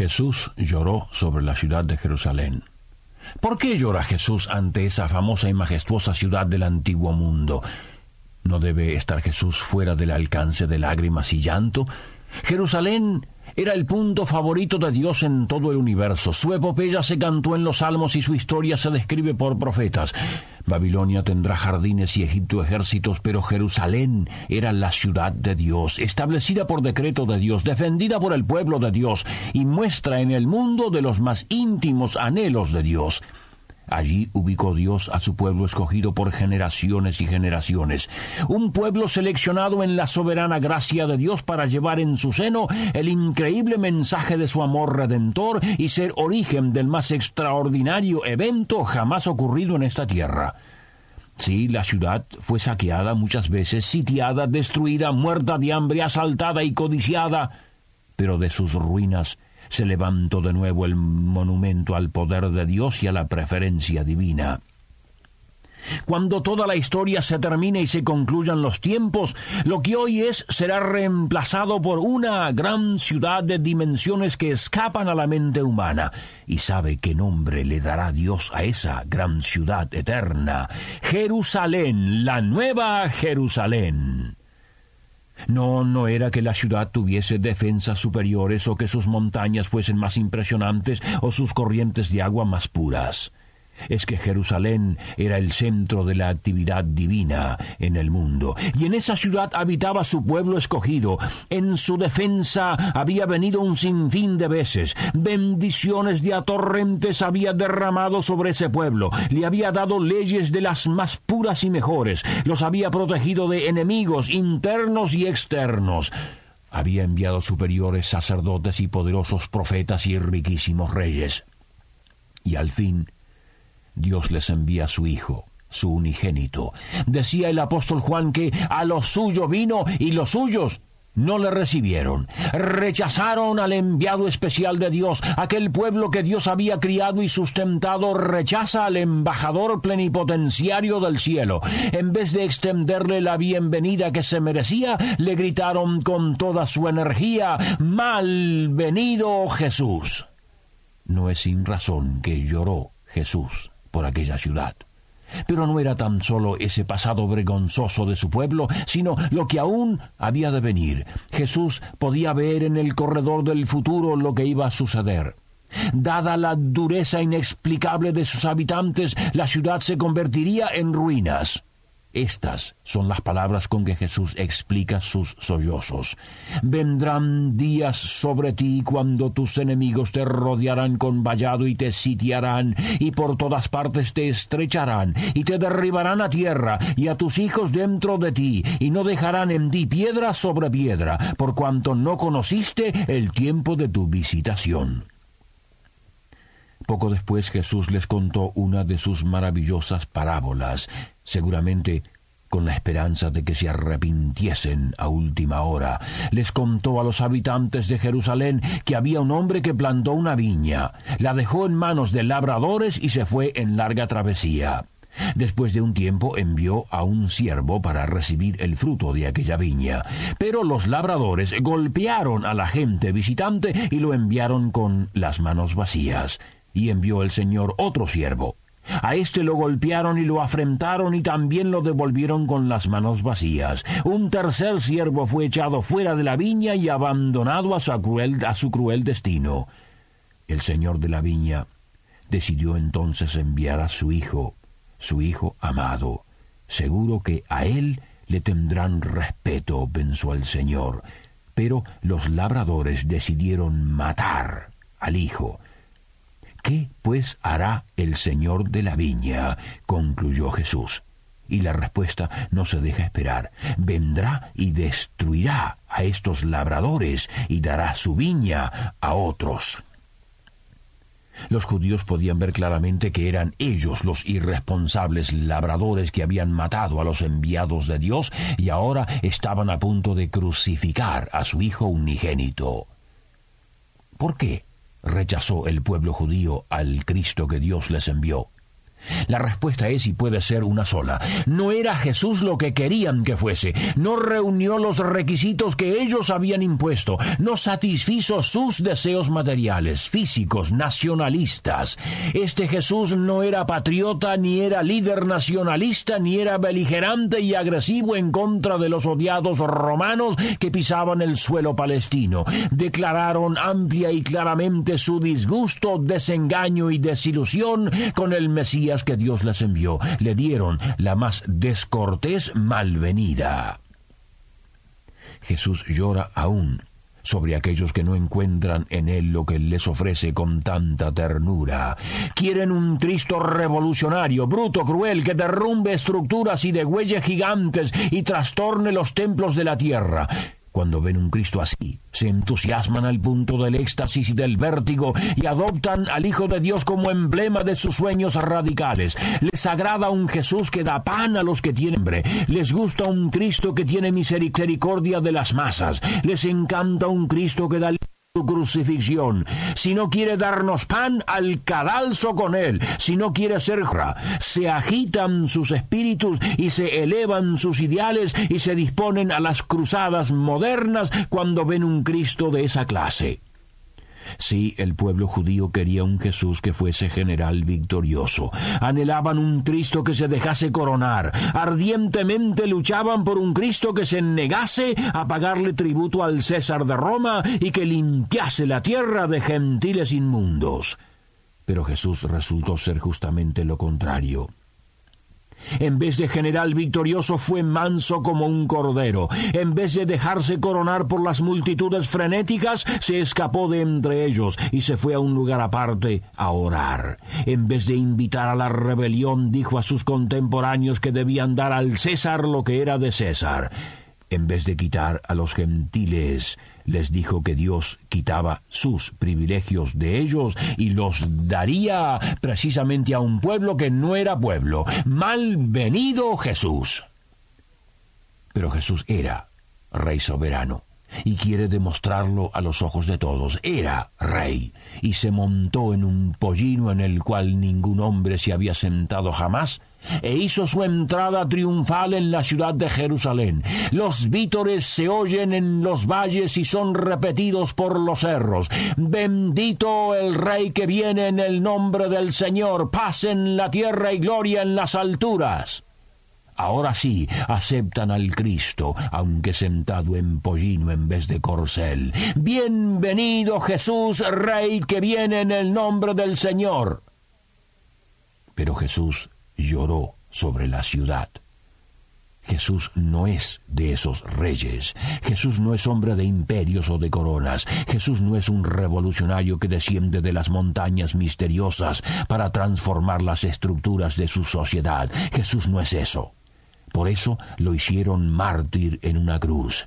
Jesús lloró sobre la ciudad de Jerusalén. ¿Por qué llora Jesús ante esa famosa y majestuosa ciudad del antiguo mundo? ¿No debe estar Jesús fuera del alcance de lágrimas y llanto? Jerusalén era el punto favorito de Dios en todo el universo. Su epopeya se cantó en los salmos y su historia se describe por profetas. Babilonia tendrá jardines y Egipto ejércitos, pero Jerusalén era la ciudad de Dios, establecida por decreto de Dios, defendida por el pueblo de Dios, y muestra en el mundo de los más íntimos anhelos de Dios. Allí ubicó Dios a su pueblo escogido por generaciones y generaciones, un pueblo seleccionado en la soberana gracia de Dios para llevar en su seno el increíble mensaje de su amor redentor y ser origen del más extraordinario evento jamás ocurrido en esta tierra. Sí, la ciudad fue saqueada muchas veces, sitiada, destruida, muerta de hambre, asaltada y codiciada, pero de sus ruinas se levantó de nuevo el monumento al poder de Dios y a la preferencia divina. Cuando toda la historia se termine y se concluyan los tiempos, lo que hoy es será reemplazado por una gran ciudad de dimensiones que escapan a la mente humana. ¿Y sabe qué nombre le dará Dios a esa gran ciudad eterna? Jerusalén, la nueva Jerusalén. No, no era que la ciudad tuviese defensas superiores o que sus montañas fuesen más impresionantes o sus corrientes de agua más puras es que Jerusalén era el centro de la actividad divina en el mundo, y en esa ciudad habitaba su pueblo escogido. En su defensa había venido un sinfín de veces. Bendiciones de atorrentes había derramado sobre ese pueblo. Le había dado leyes de las más puras y mejores. Los había protegido de enemigos internos y externos había enviado superiores sacerdotes y poderosos profetas y riquísimos reyes. Y al fin Dios les envía su Hijo, su unigénito. Decía el apóstol Juan que a los suyos vino y los suyos no le recibieron. Rechazaron al enviado especial de Dios. Aquel pueblo que Dios había criado y sustentado rechaza al embajador plenipotenciario del cielo. En vez de extenderle la bienvenida que se merecía, le gritaron con toda su energía, Malvenido Jesús. No es sin razón que lloró Jesús por aquella ciudad. Pero no era tan solo ese pasado vergonzoso de su pueblo, sino lo que aún había de venir. Jesús podía ver en el corredor del futuro lo que iba a suceder. Dada la dureza inexplicable de sus habitantes, la ciudad se convertiría en ruinas. Estas son las palabras con que Jesús explica sus sollozos. Vendrán días sobre ti cuando tus enemigos te rodearán con vallado y te sitiarán, y por todas partes te estrecharán, y te derribarán a tierra, y a tus hijos dentro de ti, y no dejarán en ti piedra sobre piedra, por cuanto no conociste el tiempo de tu visitación. Poco después Jesús les contó una de sus maravillosas parábolas, seguramente con la esperanza de que se arrepintiesen a última hora. Les contó a los habitantes de Jerusalén que había un hombre que plantó una viña, la dejó en manos de labradores y se fue en larga travesía. Después de un tiempo envió a un siervo para recibir el fruto de aquella viña. Pero los labradores golpearon a la gente visitante y lo enviaron con las manos vacías. Y envió el Señor otro siervo. A éste lo golpearon y lo afrentaron y también lo devolvieron con las manos vacías. Un tercer siervo fue echado fuera de la viña y abandonado a su cruel, a su cruel destino. El señor de la viña decidió entonces enviar a su hijo, su hijo amado. Seguro que a él le tendrán respeto, pensó el señor. Pero los labradores decidieron matar al hijo ¿Qué pues hará el Señor de la viña? concluyó Jesús. Y la respuesta no se deja esperar. Vendrá y destruirá a estos labradores y dará su viña a otros. Los judíos podían ver claramente que eran ellos los irresponsables labradores que habían matado a los enviados de Dios y ahora estaban a punto de crucificar a su hijo unigénito. ¿Por qué rechazó el pueblo judío al Cristo que Dios les envió? La respuesta es y puede ser una sola. No era Jesús lo que querían que fuese. No reunió los requisitos que ellos habían impuesto. No satisfizo sus deseos materiales, físicos, nacionalistas. Este Jesús no era patriota, ni era líder nacionalista, ni era beligerante y agresivo en contra de los odiados romanos que pisaban el suelo palestino. Declararon amplia y claramente su disgusto, desengaño y desilusión con el Mesías que Dios les envió, le dieron la más descortés malvenida. Jesús llora aún sobre aquellos que no encuentran en Él lo que les ofrece con tanta ternura. Quieren un Cristo revolucionario, bruto, cruel, que derrumbe estructuras y degüelle gigantes y trastorne los templos de la tierra. Cuando ven un Cristo así, se entusiasman al punto del éxtasis y del vértigo y adoptan al Hijo de Dios como emblema de sus sueños radicales. Les agrada un Jesús que da pan a los que tienen hambre. Les gusta un Cristo que tiene misericordia de las masas. Les encanta un Cristo que da su crucifixión. Si no quiere darnos pan, al cadalso con él. Si no quiere ser se agitan sus espíritus y se elevan sus ideales y se disponen a las cruzadas modernas cuando ven un Cristo de esa clase. Sí, el pueblo judío quería un Jesús que fuese general victorioso. Anhelaban un Cristo que se dejase coronar. Ardientemente luchaban por un Cristo que se negase a pagarle tributo al César de Roma y que limpiase la tierra de gentiles inmundos. Pero Jesús resultó ser justamente lo contrario. En vez de general victorioso fue manso como un cordero. En vez de dejarse coronar por las multitudes frenéticas, se escapó de entre ellos y se fue a un lugar aparte a orar. En vez de invitar a la rebelión, dijo a sus contemporáneos que debían dar al César lo que era de César. En vez de quitar a los gentiles les dijo que Dios quitaba sus privilegios de ellos y los daría precisamente a un pueblo que no era pueblo. Malvenido Jesús. Pero Jesús era rey soberano y quiere demostrarlo a los ojos de todos. Era rey y se montó en un pollino en el cual ningún hombre se había sentado jamás e hizo su entrada triunfal en la ciudad de Jerusalén. Los vítores se oyen en los valles y son repetidos por los cerros. Bendito el Rey que viene en el nombre del Señor, paz en la tierra y gloria en las alturas. Ahora sí aceptan al Cristo, aunque sentado en pollino en vez de corcel. Bienvenido Jesús, Rey que viene en el nombre del Señor. Pero Jesús lloró sobre la ciudad. Jesús no es de esos reyes. Jesús no es hombre de imperios o de coronas. Jesús no es un revolucionario que desciende de las montañas misteriosas para transformar las estructuras de su sociedad. Jesús no es eso. Por eso lo hicieron mártir en una cruz.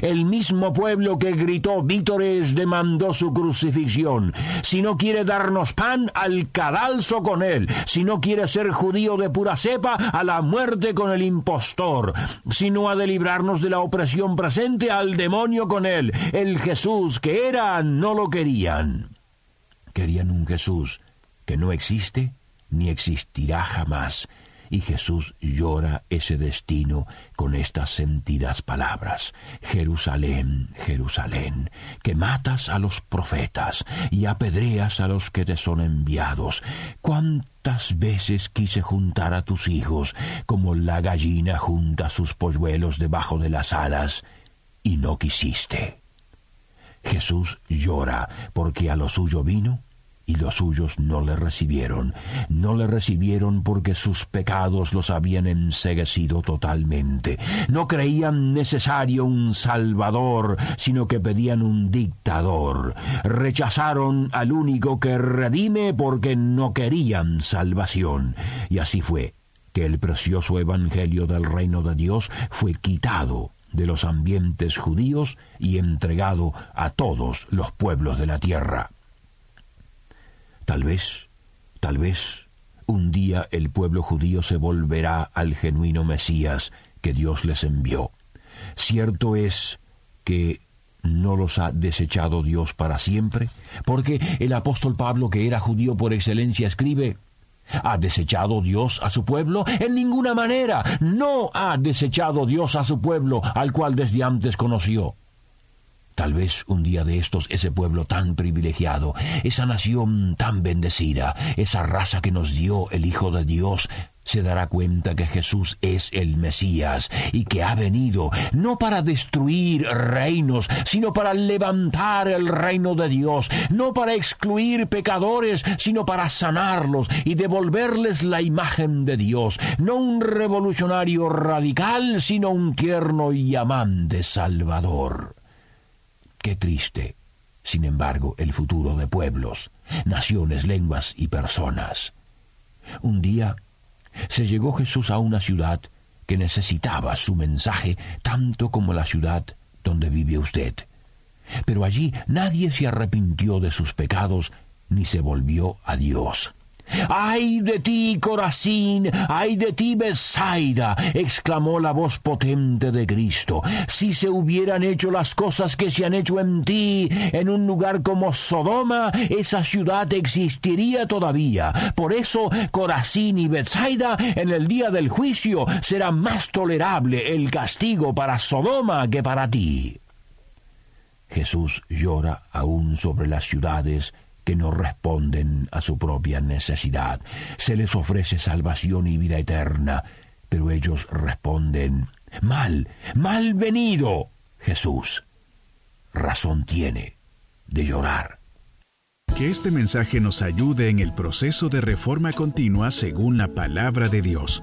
El mismo pueblo que gritó vítores demandó su crucifixión. Si no quiere darnos pan, al cadalso con él. Si no quiere ser judío de pura cepa, a la muerte con el impostor. Si no ha de librarnos de la opresión presente, al demonio con él. El Jesús que era, no lo querían. Querían un Jesús que no existe ni existirá jamás y Jesús llora ese destino con estas sentidas palabras. Jerusalén, Jerusalén, que matas a los profetas y apedreas a los que te son enviados. ¿Cuántas veces quise juntar a tus hijos como la gallina junta sus polluelos debajo de las alas y no quisiste? Jesús llora porque a lo suyo vino y los suyos no le recibieron. No le recibieron porque sus pecados los habían enseguecido totalmente. No creían necesario un salvador, sino que pedían un dictador. Rechazaron al único que redime porque no querían salvación. Y así fue que el precioso evangelio del reino de Dios fue quitado de los ambientes judíos y entregado a todos los pueblos de la tierra. Tal vez, tal vez, un día el pueblo judío se volverá al genuino Mesías que Dios les envió. Cierto es que no los ha desechado Dios para siempre, porque el apóstol Pablo, que era judío por excelencia, escribe, ¿Ha desechado Dios a su pueblo? En ninguna manera. No ha desechado Dios a su pueblo, al cual desde antes conoció. Tal vez un día de estos ese pueblo tan privilegiado, esa nación tan bendecida, esa raza que nos dio el Hijo de Dios, se dará cuenta que Jesús es el Mesías y que ha venido no para destruir reinos, sino para levantar el reino de Dios, no para excluir pecadores, sino para sanarlos y devolverles la imagen de Dios, no un revolucionario radical, sino un tierno y amante Salvador. Triste, sin embargo, el futuro de pueblos, naciones, lenguas y personas. Un día se llegó Jesús a una ciudad que necesitaba su mensaje tanto como la ciudad donde vive usted. Pero allí nadie se arrepintió de sus pecados ni se volvió a Dios. ¡Ay de ti, Corazín! ¡Ay de ti, Besaida! exclamó la voz potente de Cristo. Si se hubieran hecho las cosas que se han hecho en ti, en un lugar como Sodoma, esa ciudad existiría todavía. Por eso, Corazín y Bethsaida, en el día del juicio, será más tolerable el castigo para Sodoma que para ti. Jesús llora aún sobre las ciudades que no responden a su propia necesidad. Se les ofrece salvación y vida eterna, pero ellos responden, mal, mal venido, Jesús. Razón tiene de llorar. Que este mensaje nos ayude en el proceso de reforma continua según la palabra de Dios.